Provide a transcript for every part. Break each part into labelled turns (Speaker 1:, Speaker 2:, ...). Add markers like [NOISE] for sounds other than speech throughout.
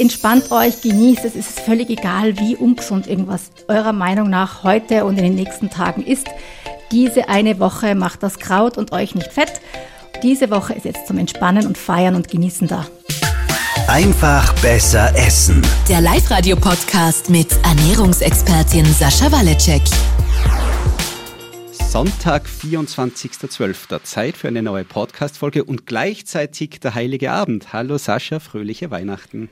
Speaker 1: Entspannt euch, genießt es. Es ist völlig egal, wie ungesund irgendwas eurer Meinung nach heute und in den nächsten Tagen ist. Diese eine Woche macht das Kraut und euch nicht fett. Diese Woche ist jetzt zum Entspannen und Feiern und Genießen da.
Speaker 2: Einfach besser essen.
Speaker 3: Der Live-Radio-Podcast mit Ernährungsexpertin Sascha Waleczek.
Speaker 4: Sonntag, 24.12. Zeit für eine neue Podcast-Folge und gleichzeitig der Heilige Abend. Hallo Sascha, fröhliche Weihnachten.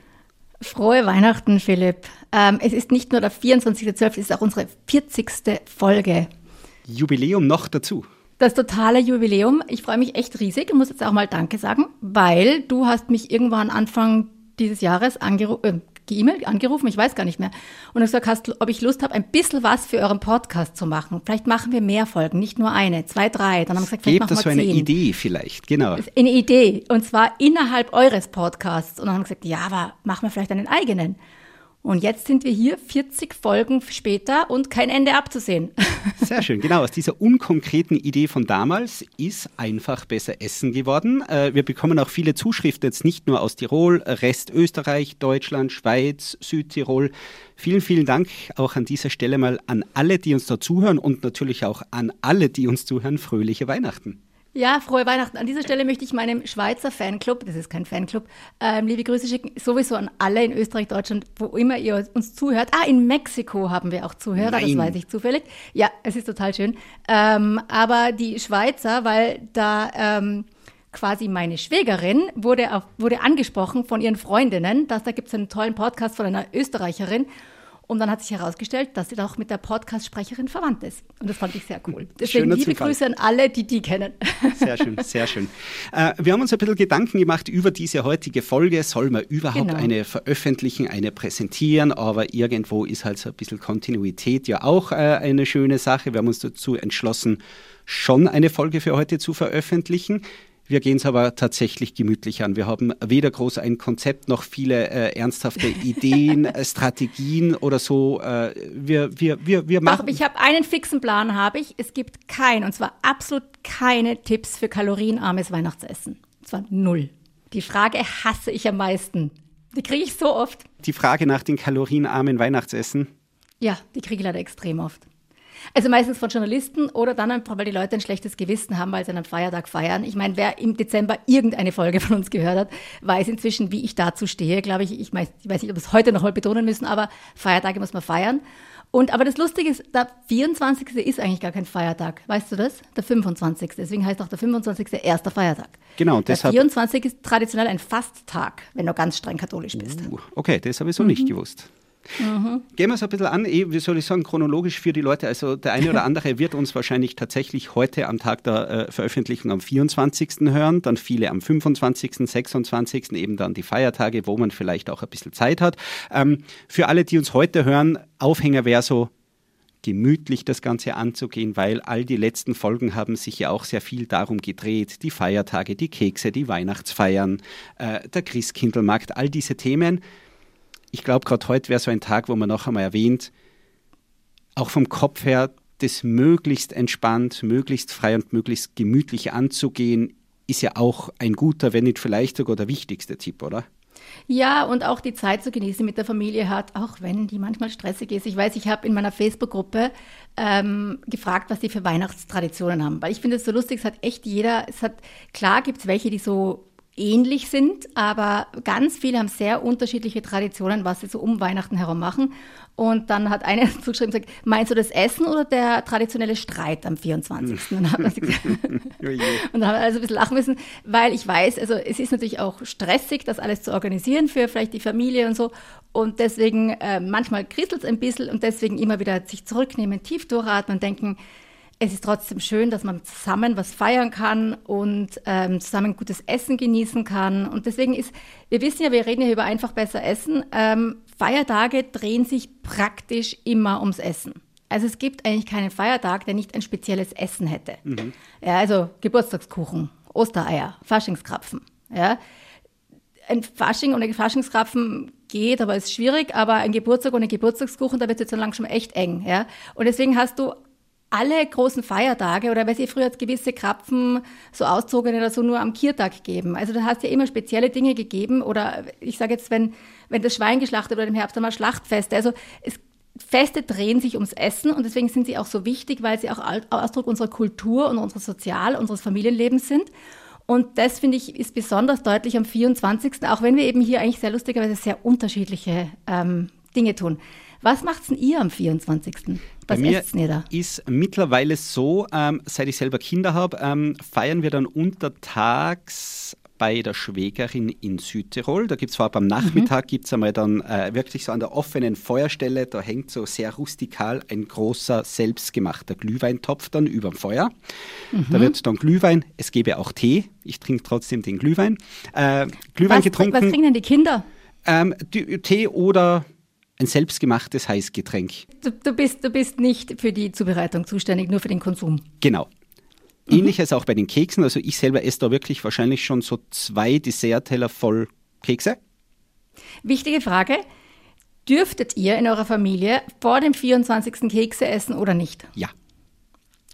Speaker 1: Frohe Weihnachten, Philipp. Ähm, es ist nicht nur der 24.12., es ist auch unsere 40. Folge.
Speaker 4: Jubiläum noch dazu.
Speaker 1: Das totale Jubiläum. Ich freue mich echt riesig und muss jetzt auch mal Danke sagen, weil du hast mich irgendwann Anfang dieses Jahres angerufen, äh, geemailt, angerufen, ich weiß gar nicht mehr, und gesagt hast, ob ich Lust habe, ein bisschen was für euren Podcast zu machen. Vielleicht machen wir mehr Folgen, nicht nur eine, zwei, drei. Dann haben wir gesagt, vielleicht
Speaker 4: Gebt
Speaker 1: machen
Speaker 4: das
Speaker 1: wir
Speaker 4: so eine
Speaker 1: zehn.
Speaker 4: Idee vielleicht, genau.
Speaker 1: Eine Idee, und zwar innerhalb eures Podcasts. Und dann haben wir gesagt, ja, aber machen wir vielleicht einen eigenen. Und jetzt sind wir hier 40 Folgen später und kein Ende abzusehen. [LAUGHS]
Speaker 4: Sehr schön, genau. Aus dieser unkonkreten Idee von damals ist einfach besser Essen geworden. Äh, Wir bekommen auch viele Zuschriften, jetzt nicht nur aus Tirol, Rest Österreich, Deutschland, Schweiz, Südtirol. Vielen, vielen Dank auch an dieser Stelle mal an alle, die uns da zuhören und natürlich auch an alle, die uns zuhören. Fröhliche Weihnachten.
Speaker 1: Ja, frohe Weihnachten. An dieser Stelle möchte ich meinem Schweizer Fanclub, das ist kein Fanclub, ähm, liebe Grüße schicken, sowieso an alle in Österreich, Deutschland, wo immer ihr uns zuhört. Ah, in Mexiko haben wir auch Zuhörer, das
Speaker 4: Nein.
Speaker 1: weiß ich zufällig. Ja, es ist total schön. Ähm, aber die Schweizer, weil da ähm, quasi meine Schwägerin wurde, auf, wurde angesprochen von ihren Freundinnen, dass da gibt es einen tollen Podcast von einer Österreicherin. Und dann hat sich herausgestellt, dass sie auch mit der Podcast-Sprecherin verwandt ist. Und das fand ich sehr cool. Deswegen
Speaker 4: Schöner
Speaker 1: liebe
Speaker 4: Zufall.
Speaker 1: Grüße an alle, die die kennen. [LAUGHS]
Speaker 4: Sehr schön, sehr schön. Äh, wir haben uns ein bisschen Gedanken gemacht über diese heutige Folge. Soll man überhaupt
Speaker 1: Genau.
Speaker 4: eine veröffentlichen, eine präsentieren? Aber irgendwo ist halt so ein bisschen Kontinuität ja auch äh, eine schöne Sache. Wir haben uns dazu entschlossen, schon eine Folge für heute zu veröffentlichen. Wir gehen es aber tatsächlich gemütlich an. Wir haben weder groß ein Konzept noch viele äh, ernsthafte [LAUGHS] Ideen, äh, Strategien oder so. Äh, wir, wir, wir, wir
Speaker 1: Doch,
Speaker 4: machen.
Speaker 1: ich habe einen fixen Plan, habe ich. Es gibt kein, und zwar absolut keine Tipps für kalorienarmes Weihnachtsessen. Und zwar null. Die Frage hasse ich am meisten. Die kriege ich so oft.
Speaker 4: die Frage nach den kalorienarmen Weihnachtsessen.
Speaker 1: Ja, die kriege ich leider extrem oft. Also meistens von Journalisten oder dann einfach, weil die Leute ein schlechtes Gewissen haben, weil sie an einem Feiertag feiern. Ich meine, wer im Dezember irgendeine Folge von uns gehört hat, weiß inzwischen, wie ich dazu stehe, glaube ich. Ich, weiß- ich weiß nicht, ob wir es heute noch mal betonen müssen, aber Feiertage muss man feiern. Und aber das Lustige ist, der 24. ist eigentlich gar kein Feiertag. Weißt du das? Der 25. Deswegen heißt auch der 25. erster Feiertag.
Speaker 4: Genau, und
Speaker 1: Der
Speaker 4: deshalb-
Speaker 1: 24. ist traditionell ein Fasttag, wenn du ganz streng katholisch bist.
Speaker 4: Uh, Okay, das habe ich so nicht gewusst. Gehen wir es ein bisschen an, wie soll ich sagen, chronologisch für die Leute. Also der eine oder [LAUGHS] andere wird uns wahrscheinlich tatsächlich heute am Tag der äh, Veröffentlichung am 24. hören, dann viele am 25., 26., eben dann die Feiertage, wo man vielleicht auch ein bisschen Zeit hat. Ähm, für alle, die uns heute hören, Aufhänger wäre so, gemütlich das Ganze anzugehen, weil all die letzten Folgen haben sich ja auch sehr viel darum gedreht. Die Feiertage, die Kekse, die Weihnachtsfeiern, äh, der Christkindlmarkt, all diese Themen. Ich glaube, gerade heute wäre so ein Tag, wo man noch einmal erwähnt, auch vom Kopf her, das möglichst entspannt, möglichst frei und möglichst gemütlich anzugehen, ist ja auch ein guter, wenn nicht vielleicht sogar der wichtigste Tipp, oder?
Speaker 1: Ja, und auch die Zeit zu genießen mit der Familie hat, auch wenn die manchmal stressig ist. Ich weiß, ich habe in meiner Facebook-Gruppe ähm, gefragt, was die für Weihnachtstraditionen haben. Weil ich finde es so lustig, es hat echt jeder, es hat, klar gibt es welche, die so ähnlich sind, aber ganz viele haben sehr unterschiedliche Traditionen, was sie so um Weihnachten herum machen. Und dann hat eine [LAUGHS] zugeschrieben und gesagt, meinst du das Essen oder der traditionelle Streit am 24.? Und dann hat sie [LAUGHS] gesagt, und dann haben wir also ein bisschen lachen müssen, weil ich weiß, also es ist natürlich auch stressig, das alles zu organisieren für vielleicht die Familie und so. Und deswegen, äh, manchmal kriselt es ein bisschen und deswegen immer wieder sich zurücknehmen, tief durchatmen und denken, es ist trotzdem schön, dass man zusammen was feiern kann und ähm, zusammen gutes Essen genießen kann. Und deswegen ist, wir wissen ja, wir reden ja über einfach besser Essen. Ähm, Feiertage drehen sich praktisch immer ums Essen. Also es gibt eigentlich keinen Feiertag, der nicht ein spezielles Essen hätte. Ja, also Geburtstagskuchen, Ostereier, Faschingskrapfen. Ja. Ein Fasching und ein Faschingskrapfen geht, aber ist schwierig. Aber ein Geburtstag und ein Geburtstagskuchen, da wird es jetzt so langsam echt eng. Ja. Und deswegen hast du alle großen Feiertage oder weil sie früher gewisse Krapfen, so auszogene oder so nur am Kiertag geben. Also da hast ja immer spezielle Dinge gegeben oder ich sage jetzt, wenn, wenn das Schwein geschlachtet wurde im Herbst, dann mal Schlachtfeste. Also es, Feste drehen sich ums Essen und deswegen sind sie auch so wichtig, weil sie auch Ausdruck unserer Kultur und unseres Sozial-, unseres Familienlebens sind. Und das finde ich ist besonders deutlich am 24., auch wenn wir eben hier eigentlich sehr lustigerweise sehr unterschiedliche ähm, Dinge tun. Was macht's denn ihr am 24.?
Speaker 4: Was Bei mir da? ist mittlerweile so, ähm, seit ich selber Kinder habe, ähm, feiern wir dann untertags bei der Schwägerin in Südtirol. Da gibt es vor allem am Nachmittag, mhm. gibt es einmal dann äh, wirklich so an der offenen Feuerstelle, da hängt so sehr rustikal ein großer, selbstgemachter Glühweintopf dann über dem Feuer. Mhm. Da wird dann Glühwein, es gäbe auch Tee, ich trinke trotzdem den Glühwein. Äh, Glühwein
Speaker 1: was,
Speaker 4: getrunken.
Speaker 1: Was trinken denn die Kinder?
Speaker 4: Ähm, die, Tee oder ein selbstgemachtes Heißgetränk.
Speaker 1: Du, du, bist, du bist nicht für die Zubereitung zuständig, nur für den Konsum.
Speaker 4: Genau. Mhm. Ähnliches auch bei den Keksen. Also ich selber esse da wirklich wahrscheinlich schon so zwei Dessertteller voll Kekse.
Speaker 1: Wichtige Frage. Dürftet ihr in eurer Familie vor dem 24. Kekse essen oder nicht?
Speaker 4: Ja.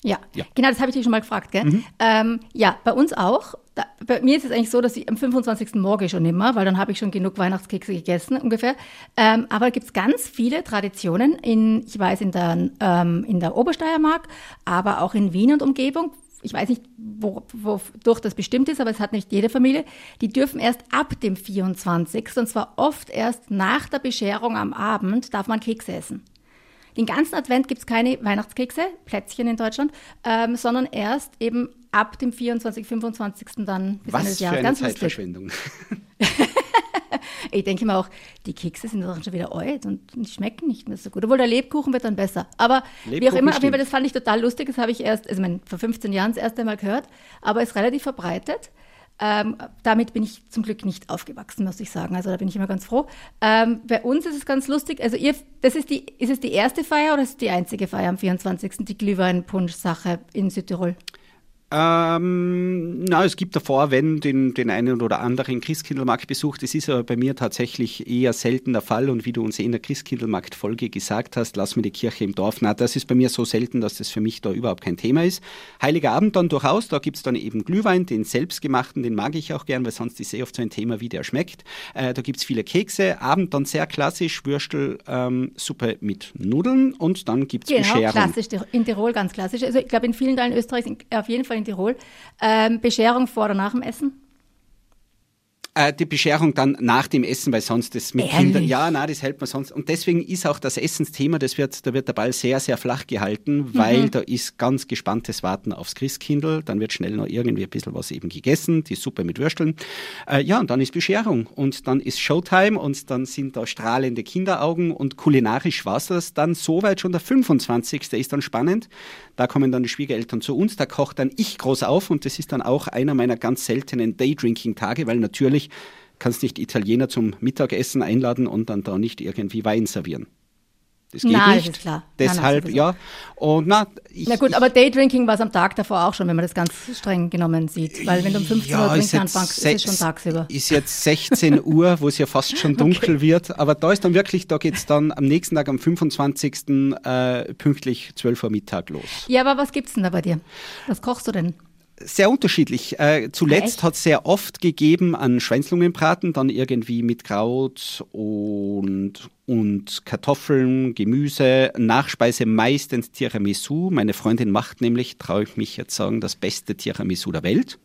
Speaker 1: Ja, ja. genau, das habe ich dich schon mal gefragt. Gell? Mhm. Ähm, ja, bei uns auch. Da, bei mir ist es eigentlich so, dass ich am 25. morgen schon immer, weil dann habe ich schon genug Weihnachtskekse gegessen ungefähr. Ähm, aber gibt es ganz viele Traditionen in, ich weiß, in der, ähm, in der Obersteiermark, aber auch in Wien und Umgebung. Ich weiß nicht, wodurch das bestimmt ist, aber es hat nicht jede Familie. Die dürfen erst ab dem 24. und zwar oft erst nach der Bescherung am Abend darf man Kekse essen. Den ganzen Advent gibt es keine Weihnachtskekse, Plätzchen in Deutschland, ähm, sondern erst eben ab dem 24., 25. dann
Speaker 4: bis Ende des Jahres. Für eine Zeitverschwendung. [LAUGHS]
Speaker 1: ich denke mir auch, die Kekse sind dann schon wieder alt und die schmecken nicht mehr so gut. Obwohl der Lebkuchen wird dann besser. Aber Lebkuchen wie auch immer, auf jeden Fall, das fand ich total lustig. Das habe ich erst, also ich meine, vor 15 Jahren das erste Mal gehört, aber ist relativ verbreitet. Ähm, damit bin ich zum Glück nicht aufgewachsen, muss ich sagen. Also da bin ich immer ganz froh. Ähm, bei uns ist es ganz lustig. Also ihr, das ist die, ist es die erste Feier oder ist es die einzige Feier am 24. die Glühwein-Punsch-Sache in Südtirol?
Speaker 4: Ähm, na, es gibt davor, wenn den, den einen oder anderen Christkindlmarkt besucht. Das ist aber bei mir tatsächlich eher selten der Fall. Und wie du uns eh in der Christkindlmarkt-Folge gesagt hast, lass mir die Kirche im Dorf. Na, das ist bei mir so selten, dass das für mich da überhaupt kein Thema ist. Heiliger Abend dann durchaus, da gibt es dann eben Glühwein, den selbstgemachten, den mag ich auch gern, weil sonst ist eh oft so ein Thema, wie der schmeckt. Äh, da gibt es viele Kekse. Abend dann sehr klassisch, Würstel, ähm, Suppe mit Nudeln und dann gibt es genau, Bescherung.
Speaker 1: klassisch, in Tirol ganz klassisch. Also ich glaube, in vielen Teilen Österreichs auf jeden Fall in Tirol. Ähm, Bescherung vor oder nach dem Essen?
Speaker 4: Äh, die Bescherung dann nach dem Essen, weil sonst das mit Ehrlich? Kindern, ja, na, das hält man sonst. Und deswegen ist auch das Essensthema, das wird, da wird der Ball sehr, sehr flach gehalten, weil mhm. da ist ganz gespanntes Warten aufs Christkindl. Dann wird schnell noch irgendwie ein bisschen was eben gegessen, die Suppe mit Würsteln. Äh, ja, und dann ist Bescherung und dann ist Showtime und dann sind da strahlende Kinderaugen und kulinarisch war es das dann soweit schon der 25. ist dann spannend. Da kommen dann die Schwiegereltern zu uns, da kocht dann ich groß auf und das ist dann auch einer meiner ganz seltenen Daydrinking-Tage, weil natürlich kannst nicht Italiener zum Mittagessen einladen und dann da nicht irgendwie Wein servieren. Das geht
Speaker 1: Nein,
Speaker 4: nicht.
Speaker 1: Das ist klar.
Speaker 4: Deshalb, Nein, ja. Und na,
Speaker 1: ich, na gut, aber Daydrinking war es am Tag davor auch schon, wenn man das ganz streng genommen sieht. Weil wenn du um 15 ja, Uhr trinken anfängst, ist es schon tagsüber.
Speaker 4: Ist jetzt 16 [LAUGHS] Uhr, wo es ja fast schon dunkel okay. wird. Aber da ist dann wirklich, da geht es dann am nächsten Tag, am 25. Äh, pünktlich 12 Uhr Mittag los.
Speaker 1: Ja, aber was gibt es denn da bei dir? Was kochst du denn?
Speaker 4: Sehr unterschiedlich. Äh, zuletzt hat es sehr oft gegeben an Schweinslungenbraten, dann irgendwie mit Kraut und, und Kartoffeln, Gemüse, Nachspeise meistens Tiramisu. Meine Freundin macht nämlich, traue ich mich jetzt sagen, das beste Tiramisu der Welt.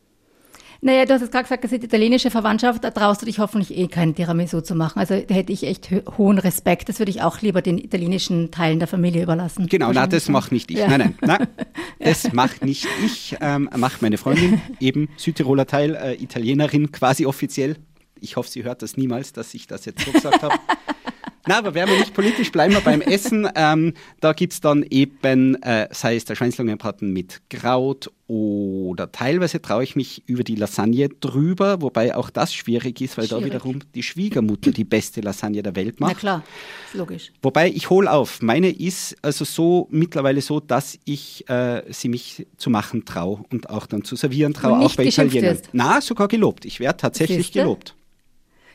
Speaker 1: Naja, du hast es gerade gesagt, das ist italienische Verwandtschaft, da traust du dich hoffentlich eh kein Tiramisu zu machen. Also da hätte ich echt hohen Respekt. Das würde ich auch lieber den italienischen Teilen der Familie überlassen.
Speaker 4: Genau, na, das macht nicht ich. Ja. Nein, nein, nein, [LAUGHS] das macht nicht ich, ähm, macht meine Freundin, eben Südtiroler Teil, äh, Italienerin quasi offiziell. Ich hoffe, sie hört das niemals, dass ich das jetzt so gesagt habe. [LAUGHS] Na, aber werden wir nicht politisch, bleiben wir beim Essen. Ähm, da gibt es dann eben, äh, sei es der Schweinslungenbraten mit Kraut oder teilweise traue ich mich über die Lasagne drüber, wobei auch das schwierig ist, weil schwierig. da wiederum die Schwiegermutter die beste Lasagne der Welt macht.
Speaker 1: Na klar, logisch.
Speaker 4: Wobei ich hole auf. Meine ist also so mittlerweile so, dass ich äh, sie mich zu machen traue und auch dann zu servieren traue, auch bei Italienern. Na, sogar gelobt. Ich werde tatsächlich Siehste? gelobt.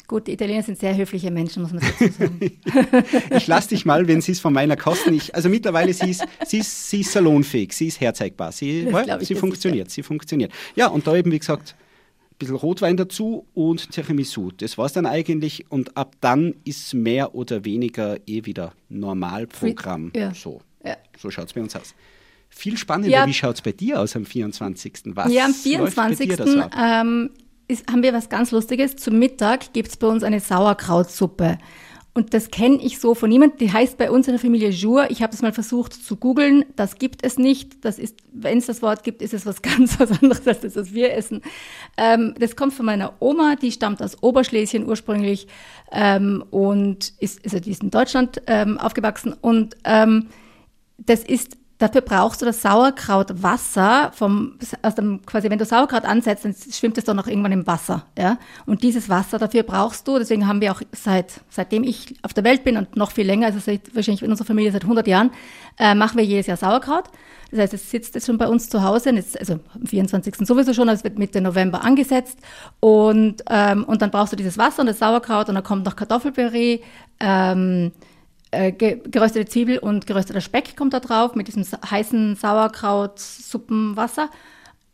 Speaker 1: Gut, die Italiener sind sehr höfliche Menschen, muss man dazu [LAUGHS] sagen.
Speaker 4: ich lasse dich mal, wenn sie es von meiner kosten. Ich, also mittlerweile, sie ist, sie, ist, sie ist salonfähig, sie ist herzeigbar, sie, sie funktioniert, sie funktioniert. Ja, und da eben, wie gesagt, ein bisschen Rotwein dazu und Tiramisu. Das war es dann eigentlich und ab dann ist mehr oder weniger eh wieder Normalprogramm. Ja. So, ja. so schaut es bei uns aus. Viel spannender, ja. wie schaut es bei dir aus am 24.?
Speaker 1: Was ja, am 24. Ähm, ist, haben wir was ganz Lustiges. Zum Mittag gibt es bei uns eine Sauerkrautsuppe. Und das kenne ich so von niemandem. Die heißt bei uns in der Familie Jour. Ich habe das mal versucht zu googeln. Das gibt es nicht. Das ist, wenn es das Wort gibt, ist es was [LAUGHS] ganz was anderes als das, was wir essen. Ähm, das kommt von meiner Oma. Die stammt aus Oberschlesien ursprünglich ähm, und ist, also die ist in Deutschland ähm, aufgewachsen. Und ähm, das ist Dafür brauchst du das Sauerkrautwasser vom, dem, quasi, wenn du Sauerkraut ansetzt, dann schwimmt es doch noch irgendwann im Wasser, ja. Und dieses Wasser dafür brauchst du, deswegen haben wir auch seit, seitdem ich auf der Welt bin und noch viel länger, also seit, wahrscheinlich in unserer Familie seit 100 Jahren, äh, machen wir jedes Jahr Sauerkraut. Das heißt, es sitzt jetzt schon bei uns zu Hause, jetzt, also am 24. sowieso schon, also es wird Mitte November angesetzt und, ähm, und dann brauchst du dieses Wasser und das Sauerkraut und dann kommt noch Kartoffelpüree, ähm, äh, geröstete Zwiebel und gerösteter Speck kommt da drauf mit diesem heißen Sauerkraut-Suppenwasser.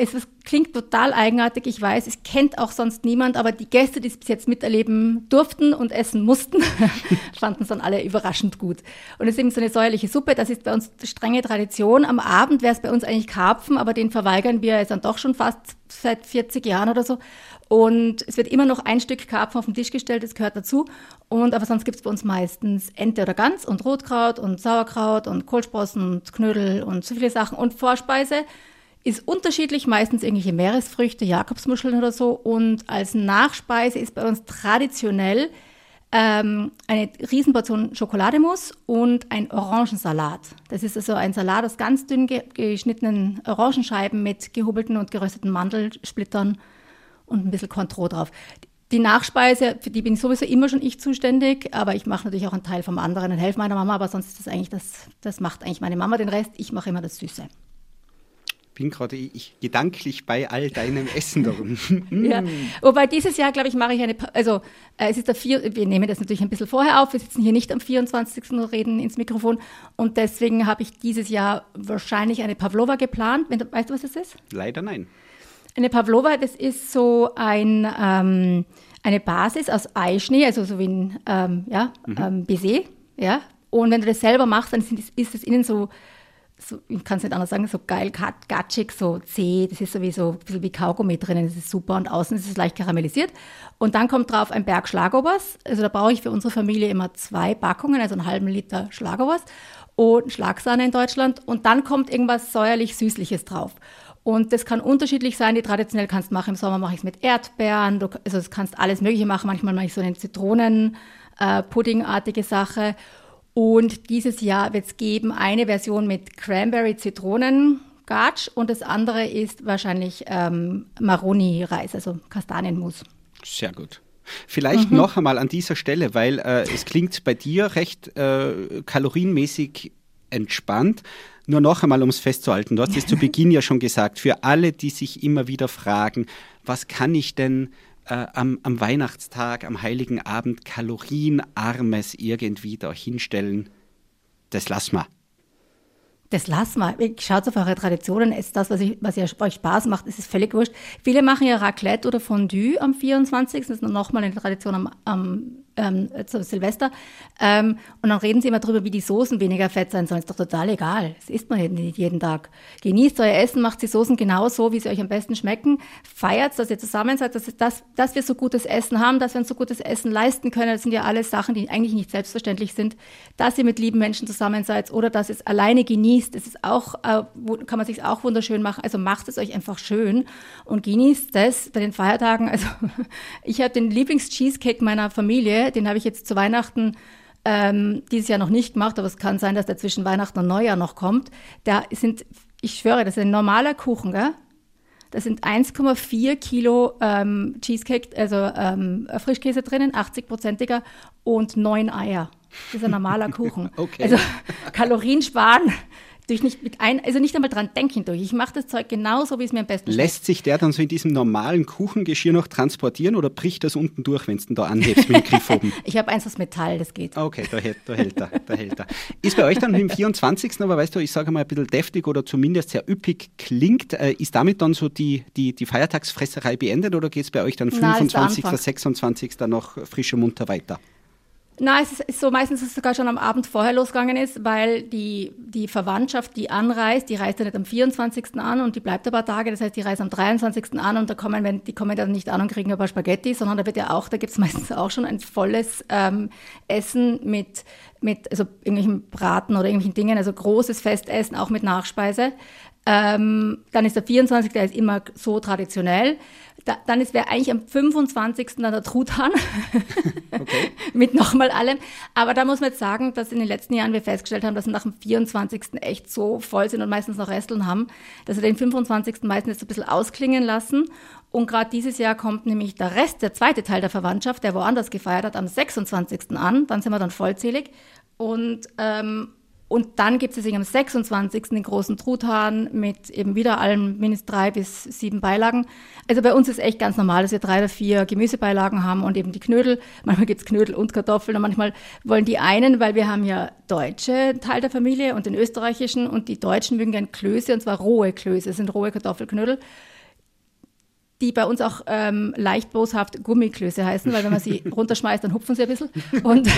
Speaker 1: Es klingt total eigenartig, ich weiß, es kennt auch sonst niemand, aber die Gäste, die es bis jetzt miterleben durften und essen mussten, [LAUGHS] fanden es dann alle überraschend gut. Und es ist eben so eine säuerliche Suppe, das ist bei uns strenge Tradition. Am Abend wäre es bei uns eigentlich Karpfen, aber den verweigern wir jetzt dann doch schon fast seit 40 Jahren oder so. Und es wird immer noch ein Stück Karpfen auf den Tisch gestellt, das gehört dazu. Und aber sonst gibt es bei uns meistens Ente oder Gans und Rotkraut und Sauerkraut und Kohlsprossen und Knödel und so viele Sachen. Und Vorspeise ist unterschiedlich, meistens irgendwelche Meeresfrüchte, Jakobsmuscheln oder so. Und als Nachspeise ist bei uns traditionell ähm, eine Riesenportion Schokolademus und ein Orangensalat. Das ist also ein Salat aus ganz dünn geschnittenen Orangenscheiben mit gehobelten und gerösteten Mandelsplittern und ein bisschen Contro drauf. Die Nachspeise, für die bin ich sowieso immer schon ich zuständig, aber ich mache natürlich auch einen Teil vom anderen und helfe meiner Mama, aber sonst ist das eigentlich das, das macht eigentlich meine Mama den Rest. Ich mache immer das Süße
Speaker 4: bin gerade ich gedanklich bei all deinem Essen darum. [LAUGHS]
Speaker 1: ja. Wobei dieses Jahr, glaube ich, mache ich eine, also äh, es ist der vier, wir nehmen das natürlich ein bisschen vorher auf, wir sitzen hier nicht am 24. und reden ins Mikrofon und deswegen habe ich dieses Jahr wahrscheinlich eine Pavlova geplant. Weißt du, was das ist?
Speaker 4: Leider nein.
Speaker 1: Eine Pavlova, das ist so ein, ähm, eine Basis aus Eischnee, also so wie ein ähm, ja, mhm. ähm, Baiser, ja. Und wenn du das selber machst, dann ist es innen so so, ich kann es nicht anders sagen, so geil gatschig, so zäh, das ist sowieso ein bisschen wie Kaugummi drinnen, das ist super und außen ist es leicht karamellisiert. Und dann kommt drauf ein Berg Schlagobers, also da brauche ich für unsere Familie immer zwei Packungen, also einen halben Liter Schlagobers und Schlagsahne in Deutschland und dann kommt irgendwas säuerlich-süßliches drauf. Und das kann unterschiedlich sein. Die traditionell kannst du machen. Im Sommer mache ich es mit Erdbeeren. Du, also das kannst alles Mögliche machen. Manchmal mache ich so eine Zitronen-Puddingartige äh, Sache. Und dieses Jahr wird es geben eine Version mit Cranberry Zitronen Gatsch und das andere ist wahrscheinlich ähm, Maroni-Reis, also Kastanienmus.
Speaker 4: Sehr gut. Vielleicht mhm. noch einmal an dieser Stelle, weil äh, es klingt bei dir recht äh, kalorienmäßig entspannt. Nur noch einmal, um es festzuhalten, du hast es zu [LAUGHS] Beginn ja schon gesagt, für alle, die sich immer wieder fragen, was kann ich denn äh, am, am, Weihnachtstag, am Heiligen Abend kalorienarmes irgendwie da hinstellen, das lassen wir.
Speaker 1: Das lassen wir. Schaut auf eure Traditionen. Ist das, was, ich, was ihr, euch Spaß macht, ist es völlig wurscht. Viele machen ja Raclette oder Fondue am 24. Das ist nochmal eine Tradition am, am ähm, zu Silvester. Ähm, und dann reden sie immer darüber, wie die Soßen weniger fett sein sollen. Ist doch total egal. Das isst man nicht jeden Tag. Genießt euer Essen, macht die Soßen genau so, wie sie euch am besten schmecken. Feiert, dass ihr zusammen seid, dass, dass, dass wir so gutes Essen haben, dass wir uns so gutes Essen leisten können. Das sind ja alles Sachen, die eigentlich nicht selbstverständlich sind. Dass ihr mit lieben Menschen zusammen seid oder dass ihr es alleine genießt. Das ist auch, äh, kann man sich auch wunderschön machen. Also macht es euch einfach schön und genießt es bei den Feiertagen. Also [LAUGHS] ich habe den Lieblings-Cheesecake meiner Familie den habe ich jetzt zu Weihnachten ähm, dieses Jahr noch nicht gemacht, aber es kann sein, dass der zwischen Weihnachten und Neujahr noch kommt. Da sind, ich schwöre, das ist ein normaler Kuchen, gell? Da sind 1,4 Kilo ähm, Cheesecake, also ähm, Frischkäse drinnen, 80-prozentiger und neun Eier. Das ist ein normaler Kuchen. [LAUGHS] okay. Also Kalorien sparen durch nicht mit ein, also nicht einmal dran denken durch. Ich mache das Zeug genauso, wie es mir am besten
Speaker 4: Lässt sich der dann so in diesem normalen Kuchengeschirr noch transportieren oder bricht das unten durch, wenn es den da anhebst mit dem Griff oben? [LAUGHS]
Speaker 1: ich habe eins aus Metall, das geht.
Speaker 4: Okay, da hält, da hält er, da hält er. Ist bei euch dann im 24. aber weißt du, ich sage mal ein bisschen deftig oder zumindest sehr üppig klingt, äh, ist damit dann so die, die, die Feiertagsfresserei beendet oder geht es bei euch dann 25., Na, 26. noch frische munter weiter?
Speaker 1: Nein, es ist so meistens, dass es sogar schon am Abend vorher losgegangen ist, weil die, die Verwandtschaft, die anreist, die reist ja nicht am 24. an und die bleibt ein paar Tage. Das heißt, die reist am 23. an und da kommen, wenn, die kommen dann nicht an und kriegen ein paar Spaghetti, sondern da wird ja auch, da gibt es [LAUGHS] meistens auch schon ein volles ähm, Essen mit, mit also irgendwelchen Braten oder irgendwelchen Dingen, also großes Festessen, auch mit Nachspeise. Ähm, dann ist der 24. Der ist immer so traditionell. Da, dann wäre eigentlich am 25. dann der Truthahn [LAUGHS] okay. [LAUGHS] mit nochmal allem. Aber da muss man jetzt sagen, dass in den letzten Jahren wir festgestellt haben, dass wir nach dem 24. echt so voll sind und meistens noch Resteln haben, dass wir den 25. meistens jetzt ein bisschen ausklingen lassen. Und gerade dieses Jahr kommt nämlich der Rest, der zweite Teil der Verwandtschaft, der woanders gefeiert hat, am 26. an. Dann sind wir dann vollzählig. Und ähm, und dann gibt es am 26. den großen Truthahn mit eben wieder allen mindestens drei bis sieben Beilagen. Also bei uns ist echt ganz normal, dass wir drei oder vier Gemüsebeilagen haben und eben die Knödel. Manchmal gibt es Knödel und Kartoffeln und manchmal wollen die einen, weil wir haben ja deutsche Teil der Familie und den österreichischen und die Deutschen mögen gern Klöße und zwar rohe Klöße, das sind rohe Kartoffelknödel die bei uns auch ähm, leicht boshaft Gummiklöße heißen, weil wenn man sie [LAUGHS] runterschmeißt, dann hupfen sie ein bisschen. Und,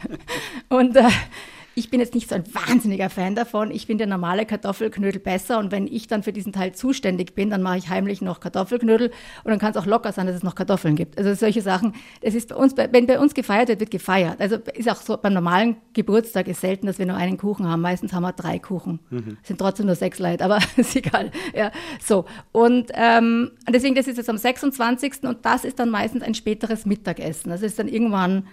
Speaker 1: [LAUGHS] und äh, ich bin jetzt nicht so ein wahnsinniger Fan davon. Ich finde normale Kartoffelknödel besser und wenn ich dann für diesen Teil zuständig bin, dann mache ich heimlich noch Kartoffelknödel und dann kann es auch locker sein, dass es noch Kartoffeln gibt. Also solche Sachen. Es ist bei uns, wenn bei uns gefeiert wird, wird gefeiert. Also ist auch so beim normalen Geburtstag ist selten, dass wir nur einen Kuchen haben. Meistens haben wir drei Kuchen. Mhm. sind trotzdem nur sechs Leute, aber [LAUGHS] ist egal. Ja, so und ähm, deswegen das ist jetzt am 26. und das ist dann meistens ein späteres Mittagessen. Das ist dann irgendwann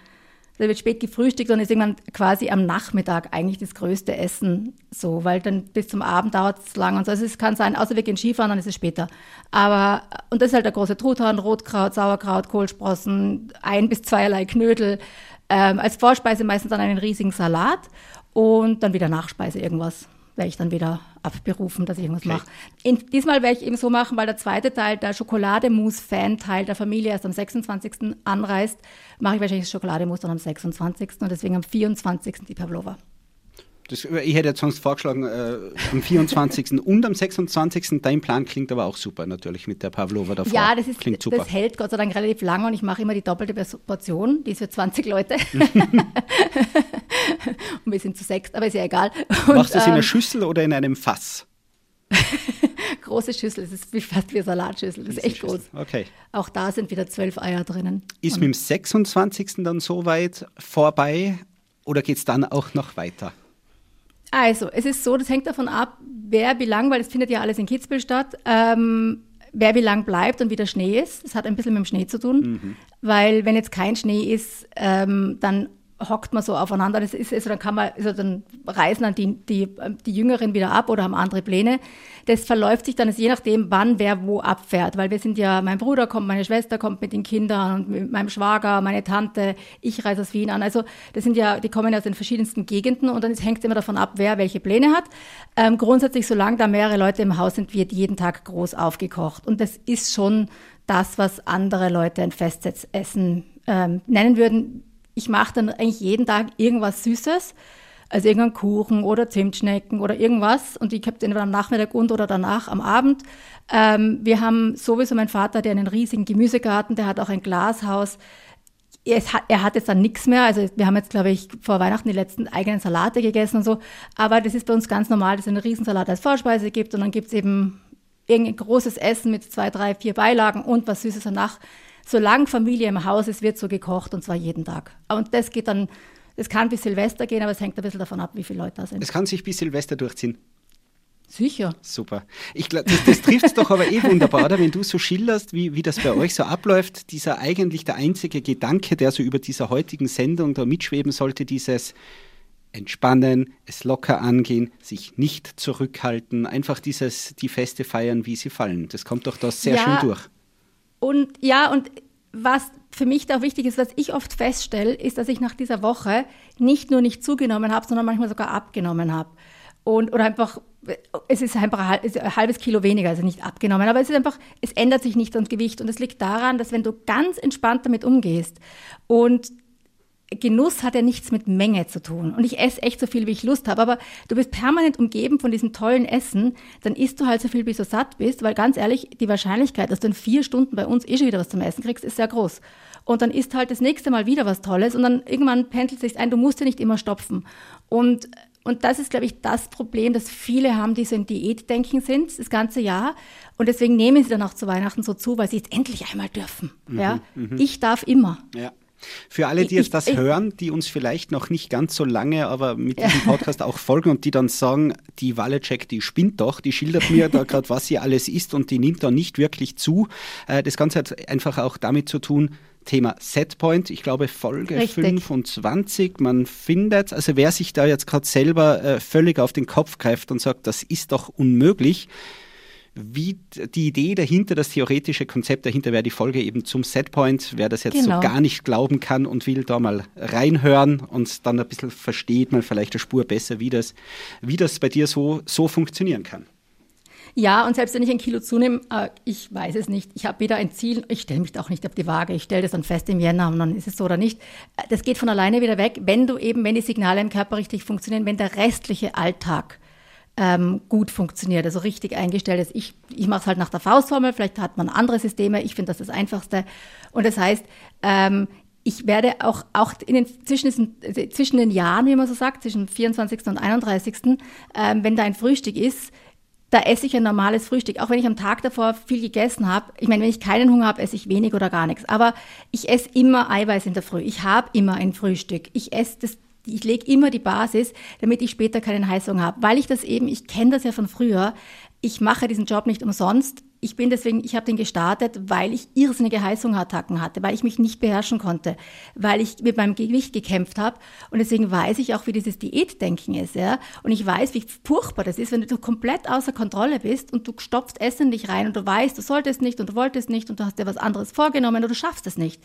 Speaker 1: da wird spät gefrühstückt und ist irgendwann quasi am Nachmittag eigentlich das größte Essen so, weil dann bis zum Abend dauert es lang und so. Also es kann sein, außer wir gehen Skifahren, dann ist es später. Aber, und das ist halt der große Truthahn, Rotkraut, Sauerkraut, Kohlsprossen, ein bis zweierlei Knödel. Ähm, als Vorspeise meistens dann einen riesigen Salat und dann wieder Nachspeise irgendwas werde ich dann wieder abberufen, dass ich irgendwas okay. mache. diesmal werde ich eben so machen, weil der zweite Teil, der Schokolademousse-Fan-Teil der Familie erst am 26. anreist, mache ich wahrscheinlich das Schokolademousse dann am 26. und deswegen am 24. die Pavlova.
Speaker 4: Das, ich hätte jetzt sonst vorgeschlagen, äh, am 24. und am 26. Dein Plan klingt aber auch super, natürlich, mit der Pavlova davor.
Speaker 1: Ja, das, ist, klingt super. das hält Gott sei Dank relativ lang und ich mache immer die doppelte Portion, die ist für 20 Leute. [LAUGHS] [LAUGHS] und wir sind zu sechs, aber ist ja egal.
Speaker 4: Und, Machst du es in einer ähm, Schüssel oder in einem Fass? [LAUGHS]
Speaker 1: Große Schüssel, es ist fast wie eine Salatschüssel, das ist echt groß.
Speaker 4: Okay.
Speaker 1: Auch da sind wieder zwölf Eier drinnen.
Speaker 4: Ist und mit dem 26. dann soweit vorbei oder geht es dann auch noch weiter?
Speaker 1: Also, es ist so, das hängt davon ab, wer wie lang, weil es findet ja alles in Kitzbühel statt, ähm, wer wie lang bleibt und wie der Schnee ist. Das hat ein bisschen mit dem Schnee zu tun, mhm. weil wenn jetzt kein Schnee ist, ähm, dann hockt man so aufeinander. Das ist, also dann kann man, also dann reisen dann die, die, die Jüngeren wieder ab oder haben andere Pläne. Das verläuft sich dann, also je nachdem, wann wer wo abfährt, weil wir sind ja, mein Bruder kommt, meine Schwester kommt mit den Kindern und mit meinem Schwager, meine Tante, ich reise aus Wien an. Also das sind ja, die kommen ja aus den verschiedensten Gegenden und dann hängt es immer davon ab, wer welche Pläne hat. Ähm, grundsätzlich, solange da mehrere Leute im Haus sind, wird jeden Tag groß aufgekocht. Und das ist schon das, was andere Leute ein Festsetzessen ähm, nennen würden ich mache dann eigentlich jeden Tag irgendwas Süßes. Also irgendeinen Kuchen oder Zimtschnecken oder irgendwas. Und ich habe den entweder am Nachmittag und oder danach am Abend. Ähm, wir haben sowieso mein Vater, der einen riesigen Gemüsegarten, der hat auch ein Glashaus. Hat, er hat jetzt dann nichts mehr. Also wir haben jetzt, glaube ich, vor Weihnachten die letzten eigenen Salate gegessen und so. Aber das ist bei uns ganz normal, dass es einen Riesensalat als Vorspeise gibt und dann gibt es eben irgendein großes Essen mit zwei, drei, vier Beilagen und was Süßes danach solange Familie im Haus ist, wird so gekocht und zwar jeden Tag. Und das geht dann, das kann bis Silvester gehen, aber es hängt ein bisschen davon ab, wie viele Leute da sind.
Speaker 4: Es kann sich bis Silvester durchziehen.
Speaker 1: Sicher.
Speaker 4: Super. Ich glaub, das, das trifft es doch aber eh wunderbar, oder? wenn du so schilderst, wie, wie das bei euch so abläuft. Dieser eigentlich der einzige Gedanke, der so über dieser heutigen Sendung da mitschweben sollte, dieses Entspannen, es locker angehen, sich nicht zurückhalten, einfach dieses, die Feste feiern, wie sie fallen. Das kommt doch da sehr ja, schön durch.
Speaker 1: Und ja, und was für mich da wichtig ist, was ich oft feststelle, ist, dass ich nach dieser Woche nicht nur nicht zugenommen habe, sondern manchmal sogar abgenommen habe. Und, oder einfach, es ist einfach ein halbes Kilo weniger, also nicht abgenommen, aber es ist einfach, es ändert sich nicht ans Gewicht. Und es liegt daran, dass wenn du ganz entspannt damit umgehst und Genuss hat ja nichts mit Menge zu tun. Und ich esse echt so viel, wie ich Lust habe. Aber du bist permanent umgeben von diesem tollen Essen, dann isst du halt so viel, bis du satt bist, weil ganz ehrlich, die Wahrscheinlichkeit, dass du in vier Stunden bei uns eh schon wieder was zum Essen kriegst, ist sehr groß. Und dann isst halt das nächste Mal wieder was Tolles und dann irgendwann pendelt sich ein, du musst ja nicht immer stopfen. Und und das ist, glaube ich, das Problem, das viele haben, die so im Diätdenken sind, das ganze Jahr. Und deswegen nehmen sie dann auch zu Weihnachten so zu, weil sie jetzt endlich einmal dürfen. Mhm, ja? Mhm. Ich darf immer.
Speaker 4: Ja. Für alle, die jetzt das ich, hören, die uns vielleicht noch nicht ganz so lange, aber mit diesem [LAUGHS] Podcast auch folgen und die dann sagen, die Wallecek, die spinnt doch, die schildert mir da [LAUGHS] gerade, was sie alles isst und die nimmt da nicht wirklich zu. Äh, das Ganze hat einfach auch damit zu tun, Thema Setpoint, ich glaube Folge Richtig. 25, man findet, also wer sich da jetzt gerade selber äh, völlig auf den Kopf greift und sagt, das ist doch unmöglich, wie die Idee dahinter, das theoretische Konzept dahinter wäre die Folge eben zum Setpoint. Wer das jetzt genau. so gar nicht glauben kann und will da mal reinhören und dann ein bisschen versteht man vielleicht eine Spur besser, wie das, wie das bei dir so, so funktionieren kann.
Speaker 1: Ja, und selbst wenn ich ein Kilo zunehme, äh, ich weiß es nicht. Ich habe weder ein Ziel, ich stelle mich auch nicht auf die Waage, ich stelle das dann fest im Jänner und dann ist es so oder nicht. Das geht von alleine wieder weg, wenn du eben, wenn die Signale im Körper richtig funktionieren, wenn der restliche Alltag ähm, gut funktioniert, also richtig eingestellt ist. Ich, ich mache es halt nach der Faustformel, vielleicht hat man andere Systeme, ich finde das das Einfachste. Und das heißt, ähm, ich werde auch, auch in den, zwischen, zwischen den Jahren, wie man so sagt, zwischen 24. und 31., ähm, wenn da ein Frühstück ist, da esse ich ein normales Frühstück. Auch wenn ich am Tag davor viel gegessen habe. Ich meine, wenn ich keinen Hunger habe, esse ich wenig oder gar nichts. Aber ich esse immer Eiweiß in der Früh. Ich habe immer ein Frühstück. Ich esse das ich lege immer die Basis, damit ich später keinen Heißhunger habe. Weil ich das eben, ich kenne das ja von früher, ich mache diesen Job nicht umsonst. Ich bin deswegen, ich habe den gestartet, weil ich irrsinnige Heißhungerattacken hatte, weil ich mich nicht beherrschen konnte, weil ich mit meinem Gewicht gekämpft habe. Und deswegen weiß ich auch, wie dieses Diätdenken ist. Ja? Und ich weiß, wie furchtbar das ist, wenn du komplett außer Kontrolle bist und du stopfst Essen in dich rein und du weißt, du solltest nicht und du wolltest nicht und du hast dir was anderes vorgenommen oder du schaffst es nicht.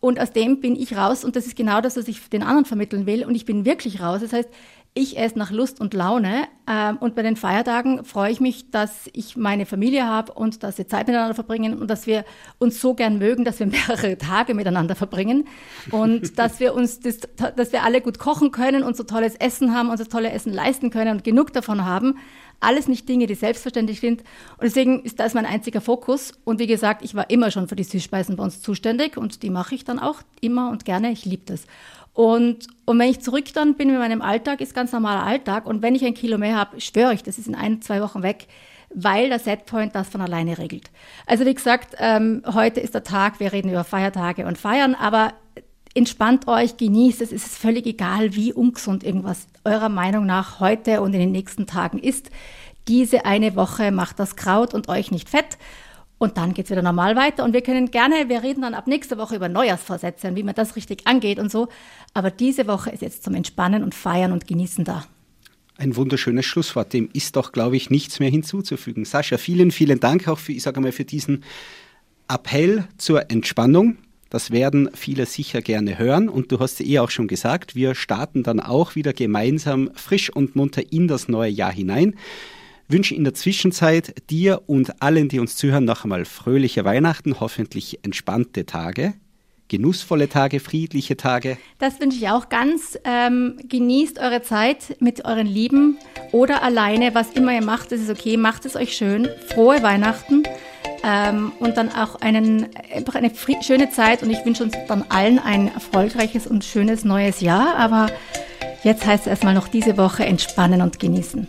Speaker 1: Und aus dem bin ich raus und das ist genau das, was ich den anderen vermitteln will. Und ich bin wirklich raus. Das heißt, ich esse nach Lust und Laune. Ähm, und bei den Feiertagen freue ich mich, dass ich meine Familie habe und dass wir Zeit miteinander verbringen und dass wir uns so gern mögen, dass wir [LAUGHS] mehrere Tage miteinander verbringen und [LAUGHS] dass wir uns, das, dass wir alle gut kochen können und so tolles Essen haben und so tolle Essen leisten können und genug davon haben. Alles nicht Dinge, die selbstverständlich sind. Und deswegen ist das mein einziger Fokus. Und wie gesagt, ich war immer schon für die Süßspeisen bei uns zuständig und die mache ich dann auch immer und gerne. Ich liebe das. Und, und wenn ich zurück dann bin mit meinem Alltag, ist ganz normaler Alltag. Und wenn ich ein Kilo mehr habe, schwöre ich, das ist in ein, zwei Wochen weg, weil der Setpoint das von alleine regelt. Also wie gesagt, ähm, heute ist der Tag, wir reden über Feiertage und Feiern, aber entspannt euch, genießt es, es ist völlig egal, wie ungesund irgendwas eurer Meinung nach heute und in den nächsten Tagen ist. Diese eine Woche macht das Kraut und euch nicht fett. Und dann geht's wieder normal weiter. Und wir können gerne, wir reden dann ab nächster Woche über Neujahrsvorsätze und wie man das richtig angeht und so. Aber diese Woche ist jetzt zum Entspannen und Feiern und Genießen da.
Speaker 4: Ein wunderschönes Schlusswort. Dem ist doch, glaube ich, nichts mehr hinzuzufügen. Sascha, vielen, vielen Dank auch für, ich sage mal, für diesen Appell zur Entspannung. Das werden viele sicher gerne hören. Und du hast ja eh auch schon gesagt, wir starten dann auch wieder gemeinsam frisch und munter in das neue Jahr hinein wünsche in der Zwischenzeit dir und allen, die uns zuhören, noch einmal fröhliche Weihnachten, hoffentlich entspannte Tage. Genussvolle Tage, friedliche Tage.
Speaker 1: Das wünsche ich auch ganz. Ähm, genießt eure Zeit mit euren Lieben oder alleine, was immer ihr macht, das ist okay. Macht es euch schön. Frohe Weihnachten ähm, und dann auch einen, einfach eine schöne Zeit. Und ich wünsche uns dann allen ein erfolgreiches und schönes neues Jahr. Aber jetzt heißt es erstmal noch diese Woche entspannen und genießen.